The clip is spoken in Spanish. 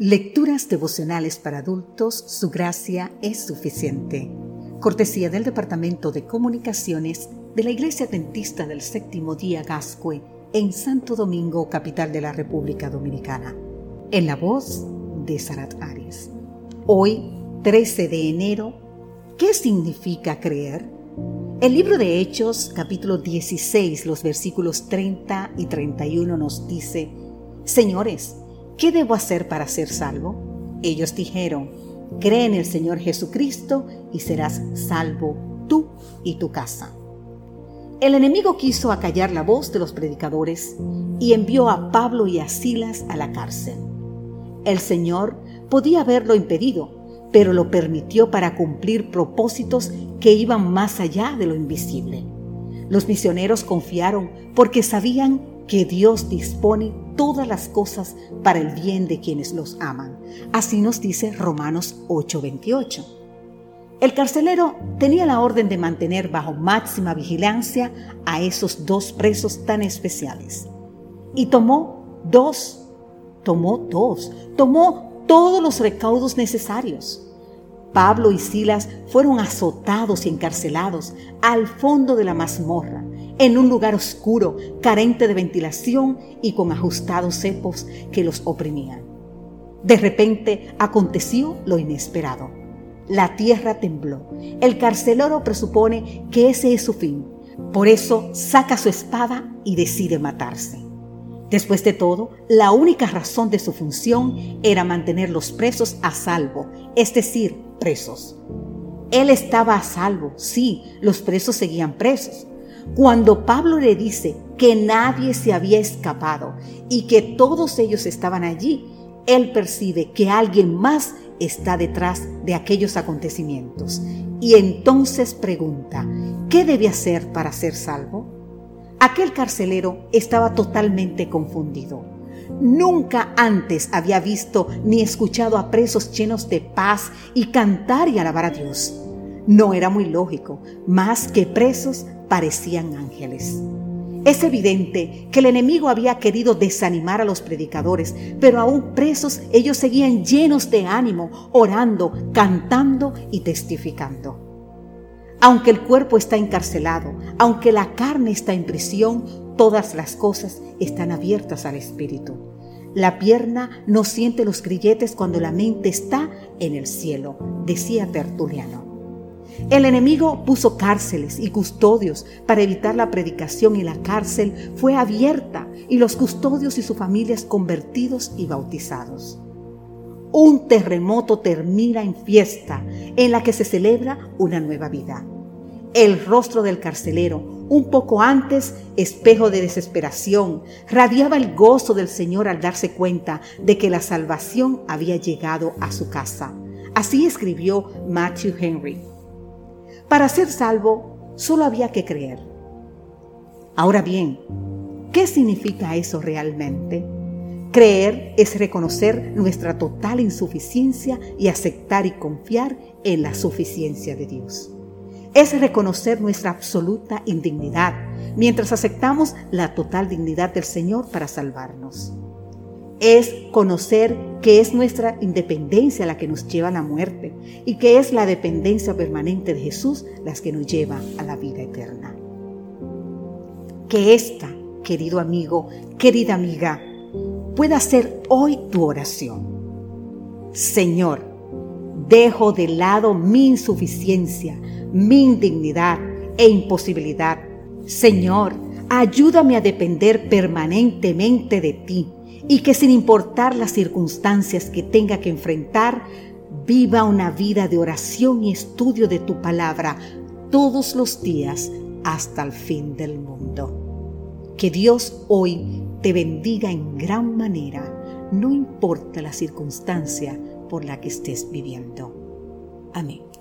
Lecturas devocionales para adultos, su gracia es suficiente. Cortesía del Departamento de Comunicaciones de la Iglesia Dentista del Séptimo Día Gascue en Santo Domingo, capital de la República Dominicana. En la voz de Sarat Arias. Hoy, 13 de enero, ¿qué significa creer? El libro de Hechos, capítulo 16, los versículos 30 y 31 nos dice, Señores, ¿qué debo hacer para ser salvo? Ellos dijeron, cree en el Señor Jesucristo y serás salvo tú y tu casa. El enemigo quiso acallar la voz de los predicadores y envió a Pablo y a Silas a la cárcel. El Señor podía haberlo impedido, pero lo permitió para cumplir propósitos que iban más allá de lo invisible. Los misioneros confiaron porque sabían que Dios dispone todas las cosas para el bien de quienes los aman. Así nos dice Romanos 8:28. El carcelero tenía la orden de mantener bajo máxima vigilancia a esos dos presos tan especiales. Y tomó dos, tomó dos, tomó todos los recaudos necesarios. Pablo y Silas fueron azotados y encarcelados al fondo de la mazmorra, en un lugar oscuro, carente de ventilación y con ajustados cepos que los oprimían. De repente aconteció lo inesperado. La tierra tembló. El carcelero presupone que ese es su fin. Por eso saca su espada y decide matarse. Después de todo, la única razón de su función era mantener los presos a salvo, es decir, presos. Él estaba a salvo, sí, los presos seguían presos, cuando Pablo le dice que nadie se había escapado y que todos ellos estaban allí, él percibe que alguien más está detrás de aquellos acontecimientos y entonces pregunta, ¿qué debe hacer para ser salvo? Aquel carcelero estaba totalmente confundido. Nunca antes había visto ni escuchado a presos llenos de paz y cantar y alabar a Dios. No era muy lógico, más que presos parecían ángeles. Es evidente que el enemigo había querido desanimar a los predicadores, pero aún presos ellos seguían llenos de ánimo, orando, cantando y testificando. Aunque el cuerpo está encarcelado, aunque la carne está en prisión, todas las cosas están abiertas al espíritu. La pierna no siente los grilletes cuando la mente está en el cielo, decía Tertuliano. El enemigo puso cárceles y custodios para evitar la predicación y la cárcel fue abierta y los custodios y sus familias convertidos y bautizados. Un terremoto termina en fiesta en la que se celebra una nueva vida. El rostro del carcelero, un poco antes espejo de desesperación, radiaba el gozo del Señor al darse cuenta de que la salvación había llegado a su casa. Así escribió Matthew Henry. Para ser salvo solo había que creer. Ahora bien, ¿qué significa eso realmente? Creer es reconocer nuestra total insuficiencia y aceptar y confiar en la suficiencia de Dios. Es reconocer nuestra absoluta indignidad mientras aceptamos la total dignidad del Señor para salvarnos es conocer que es nuestra independencia la que nos lleva a la muerte y que es la dependencia permanente de Jesús la que nos lleva a la vida eterna. Que esta, querido amigo, querida amiga, pueda ser hoy tu oración. Señor, dejo de lado mi insuficiencia, mi indignidad e imposibilidad. Señor, ayúdame a depender permanentemente de ti y que sin importar las circunstancias que tenga que enfrentar, viva una vida de oración y estudio de tu palabra todos los días hasta el fin del mundo. Que Dios hoy te bendiga en gran manera, no importa la circunstancia por la que estés viviendo. Amén.